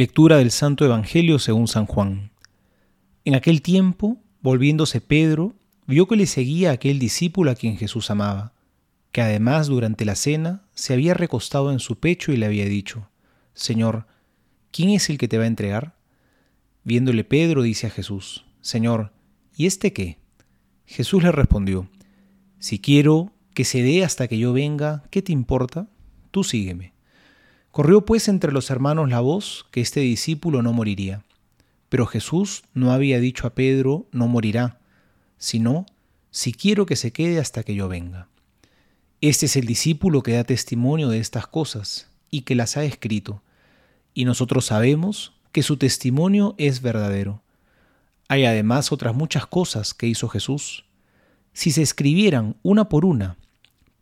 Lectura del Santo Evangelio según San Juan. En aquel tiempo, volviéndose Pedro, vio que le seguía aquel discípulo a quien Jesús amaba, que además durante la cena se había recostado en su pecho y le había dicho, Señor, ¿quién es el que te va a entregar? Viéndole Pedro dice a Jesús, Señor, ¿y este qué? Jesús le respondió, Si quiero que se dé hasta que yo venga, ¿qué te importa? Tú sígueme. Corrió pues entre los hermanos la voz que este discípulo no moriría. Pero Jesús no había dicho a Pedro, no morirá, sino, si quiero que se quede hasta que yo venga. Este es el discípulo que da testimonio de estas cosas y que las ha escrito, y nosotros sabemos que su testimonio es verdadero. Hay además otras muchas cosas que hizo Jesús. Si se escribieran una por una,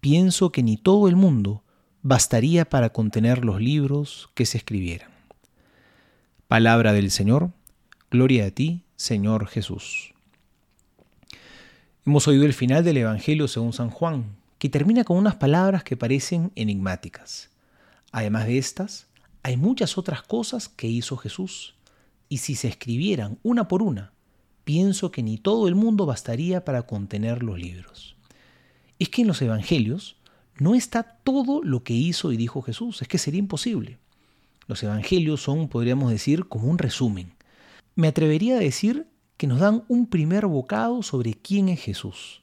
pienso que ni todo el mundo bastaría para contener los libros que se escribieran. Palabra del Señor, gloria a ti, Señor Jesús. Hemos oído el final del Evangelio según San Juan, que termina con unas palabras que parecen enigmáticas. Además de estas, hay muchas otras cosas que hizo Jesús, y si se escribieran una por una, pienso que ni todo el mundo bastaría para contener los libros. Es que en los Evangelios no está todo lo que hizo y dijo Jesús, es que sería imposible. Los Evangelios son, podríamos decir, como un resumen. Me atrevería a decir que nos dan un primer bocado sobre quién es Jesús.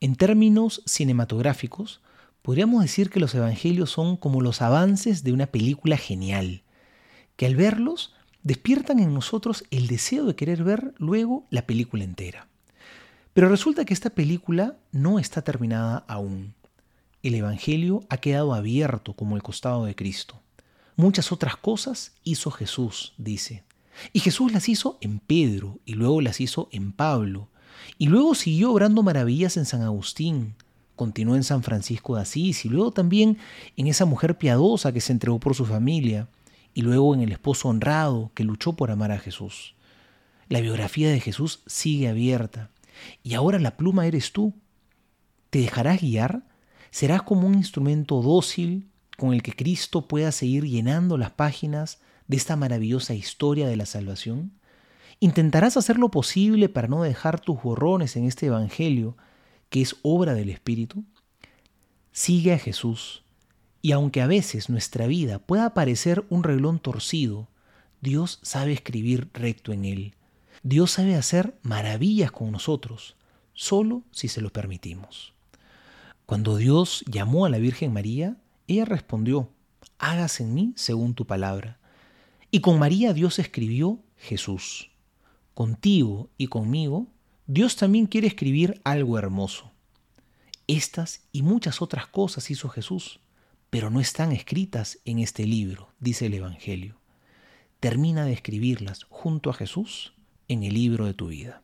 En términos cinematográficos, podríamos decir que los Evangelios son como los avances de una película genial, que al verlos despiertan en nosotros el deseo de querer ver luego la película entera. Pero resulta que esta película no está terminada aún el Evangelio ha quedado abierto como el costado de Cristo. Muchas otras cosas hizo Jesús, dice. Y Jesús las hizo en Pedro, y luego las hizo en Pablo, y luego siguió obrando maravillas en San Agustín, continuó en San Francisco de Asís, y luego también en esa mujer piadosa que se entregó por su familia, y luego en el esposo honrado que luchó por amar a Jesús. La biografía de Jesús sigue abierta, y ahora la pluma eres tú. ¿Te dejarás guiar? Serás como un instrumento dócil con el que Cristo pueda seguir llenando las páginas de esta maravillosa historia de la salvación? ¿Intentarás hacer lo posible para no dejar tus borrones en este Evangelio que es obra del Espíritu? Sigue a Jesús y aunque a veces nuestra vida pueda parecer un reglón torcido, Dios sabe escribir recto en él. Dios sabe hacer maravillas con nosotros, solo si se lo permitimos. Cuando Dios llamó a la Virgen María, ella respondió, hágase en mí según tu palabra. Y con María Dios escribió Jesús. Contigo y conmigo, Dios también quiere escribir algo hermoso. Estas y muchas otras cosas hizo Jesús, pero no están escritas en este libro, dice el Evangelio. Termina de escribirlas junto a Jesús en el libro de tu vida.